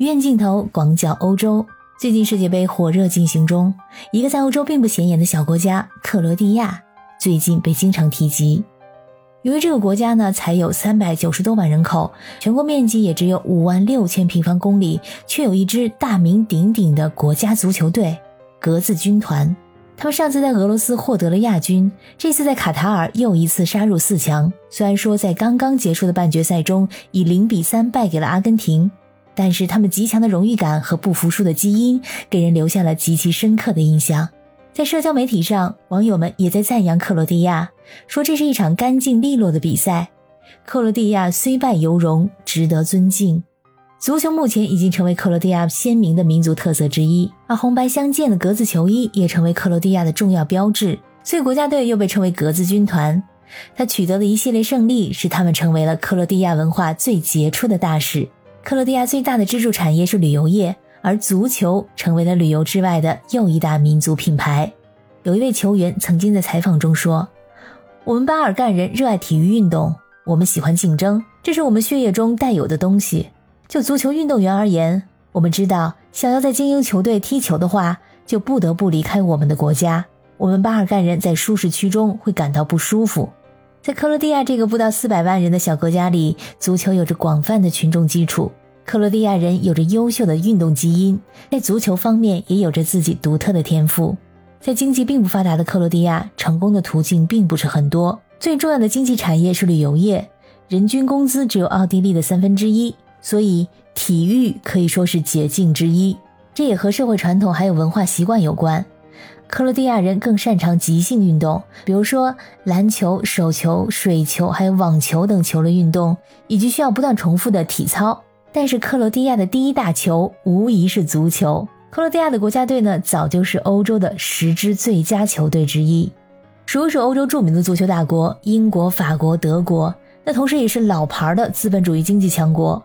鱼眼镜头广角欧洲，最近世界杯火热进行中，一个在欧洲并不显眼的小国家克罗地亚最近被经常提及。由于这个国家呢才有三百九十多万人口，全国面积也只有五万六千平方公里，却有一支大名鼎鼎的国家足球队——格子军团。他们上次在俄罗斯获得了亚军，这次在卡塔尔又一次杀入四强。虽然说在刚刚结束的半决赛中以零比三败给了阿根廷。但是他们极强的荣誉感和不服输的基因，给人留下了极其深刻的印象。在社交媒体上，网友们也在赞扬克罗地亚，说这是一场干净利落的比赛。克罗地亚虽败犹荣，值得尊敬。足球目前已经成为克罗地亚鲜明的民族特色之一，而红白相间的格子球衣也成为克罗地亚的重要标志，所以国家队又被称为格子军团。他取得的一系列胜利，使他们成为了克罗地亚文化最杰出的大使。克罗地亚最大的支柱产业是旅游业，而足球成为了旅游之外的又一大民族品牌。有一位球员曾经在采访中说：“我们巴尔干人热爱体育运动，我们喜欢竞争，这是我们血液中带有的东西。就足球运动员而言，我们知道，想要在精英球队踢球的话，就不得不离开我们的国家。我们巴尔干人在舒适区中会感到不舒服。”在克罗地亚这个不到四百万人的小国家里，足球有着广泛的群众基础。克罗地亚人有着优秀的运动基因，在足球方面也有着自己独特的天赋。在经济并不发达的克罗地亚，成功的途径并不是很多。最重要的经济产业是旅游业，人均工资只有奥地利的三分之一，所以体育可以说是捷径之一。这也和社会传统还有文化习惯有关。克罗地亚人更擅长即兴运动，比如说篮球、手球、水球，还有网球等球类运动，以及需要不断重复的体操。但是克罗地亚的第一大球无疑是足球。克罗地亚的国家队呢，早就是欧洲的十支最佳球队之一。数一数欧洲著名的足球大国，英国、法国、德国，那同时也是老牌的资本主义经济强国。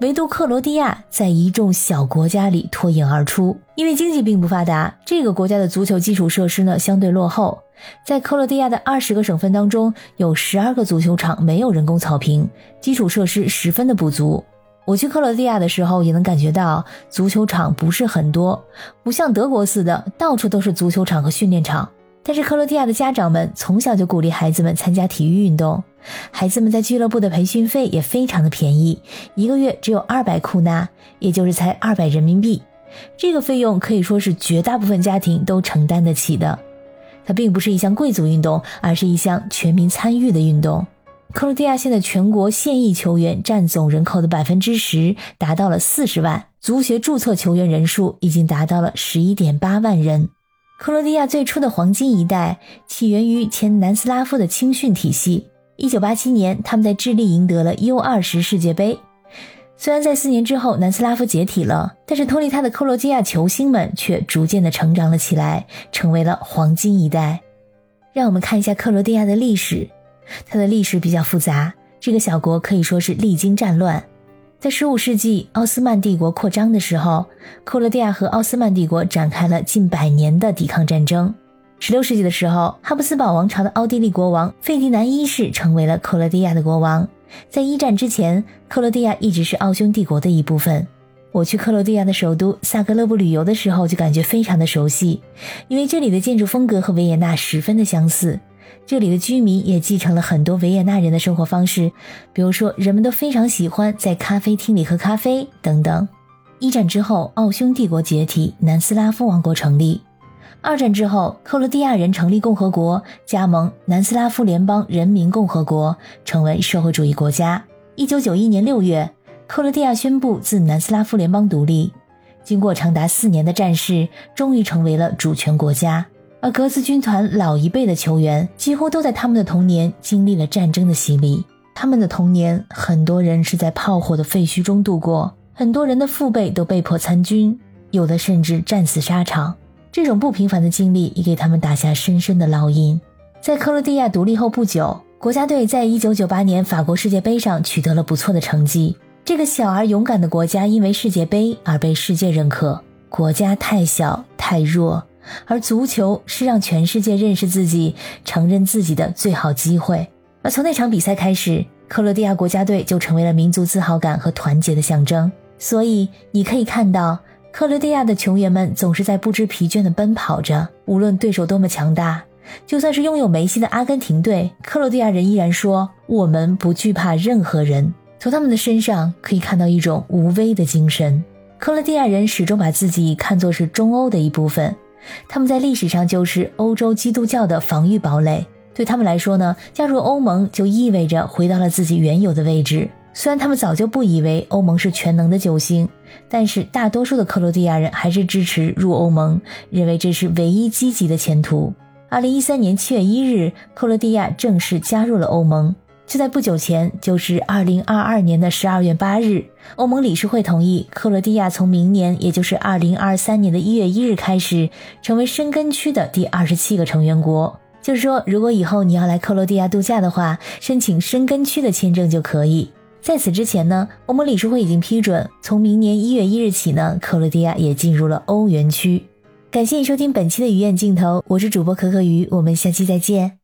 唯独克罗地亚在一众小国家里脱颖而出，因为经济并不发达，这个国家的足球基础设施呢相对落后。在克罗地亚的二十个省份当中，有十二个足球场没有人工草坪，基础设施十分的不足。我去克罗地亚的时候也能感觉到，足球场不是很多，不像德国似的到处都是足球场和训练场。但是克罗地亚的家长们从小就鼓励孩子们参加体育运动。孩子们在俱乐部的培训费也非常的便宜，一个月只有二百库纳，也就是才二百人民币。这个费用可以说是绝大部分家庭都承担得起的。它并不是一项贵族运动，而是一项全民参与的运动。克罗地亚现在全国现役球员占总人口的百分之十，达到了四十万。足协注册球员人数已经达到了十一点八万人。克罗地亚最初的黄金一代起源于前南斯拉夫的青训体系。一九八七年，他们在智利赢得了 U 二十世界杯。虽然在四年之后南斯拉夫解体了，但是脱离他的克罗地亚球星们却逐渐的成长了起来，成为了黄金一代。让我们看一下克罗地亚的历史，它的历史比较复杂。这个小国可以说是历经战乱。在十五世纪奥斯曼帝国扩张的时候，克罗地亚和奥斯曼帝国展开了近百年的抵抗战争。十六世纪的时候，哈布斯堡王朝的奥地利国王费迪南一世成为了克罗地亚的国王。在一战之前，克罗地亚一直是奥匈帝国的一部分。我去克罗地亚的首都萨格勒布旅游的时候，就感觉非常的熟悉，因为这里的建筑风格和维也纳十分的相似。这里的居民也继承了很多维也纳人的生活方式，比如说人们都非常喜欢在咖啡厅里喝咖啡等等。一战之后，奥匈帝国解体，南斯拉夫王国成立。二战之后，克罗地亚人成立共和国，加盟南斯拉夫联邦人民共和国，成为社会主义国家。一九九一年六月，克罗地亚宣布自南斯拉夫联邦独立。经过长达四年的战事，终于成为了主权国家。而格斯军团老一辈的球员几乎都在他们的童年经历了战争的洗礼。他们的童年，很多人是在炮火的废墟中度过，很多人的父辈都被迫参军，有的甚至战死沙场。这种不平凡的经历也给他们打下深深的烙印。在克罗地亚独立后不久，国家队在1998年法国世界杯上取得了不错的成绩。这个小而勇敢的国家因为世界杯而被世界认可。国家太小太弱，而足球是让全世界认识自己、承认自己的最好机会。而从那场比赛开始，克罗地亚国家队就成为了民族自豪感和团结的象征。所以你可以看到，克罗地亚的球员们总是在不知疲倦地奔跑着，无论对手多么强大。就算是拥有梅西的阿根廷队，克罗地亚人依然说：“我们不惧怕任何人。”从他们的身上可以看到一种无畏的精神。克罗地亚人始终把自己看作是中欧的一部分，他们在历史上就是欧洲基督教的防御堡垒。对他们来说呢，加入欧盟就意味着回到了自己原有的位置。虽然他们早就不以为欧盟是全能的救星，但是大多数的克罗地亚人还是支持入欧盟，认为这是唯一积极的前途。二零一三年七月一日，克罗地亚正式加入了欧盟。就在不久前，就是二零二二年的十二月八日，欧盟理事会同意克罗地亚从明年，也就是二零二三年的一月一日开始，成为申根区的第二十七个成员国。就是说，如果以后你要来克罗地亚度假的话，申请申根区的签证就可以。在此之前呢，欧盟理事会已经批准，从明年一月一日起呢，克罗地亚也进入了欧元区。感谢你收听本期的鱼眼镜头，我是主播可可鱼，我们下期再见。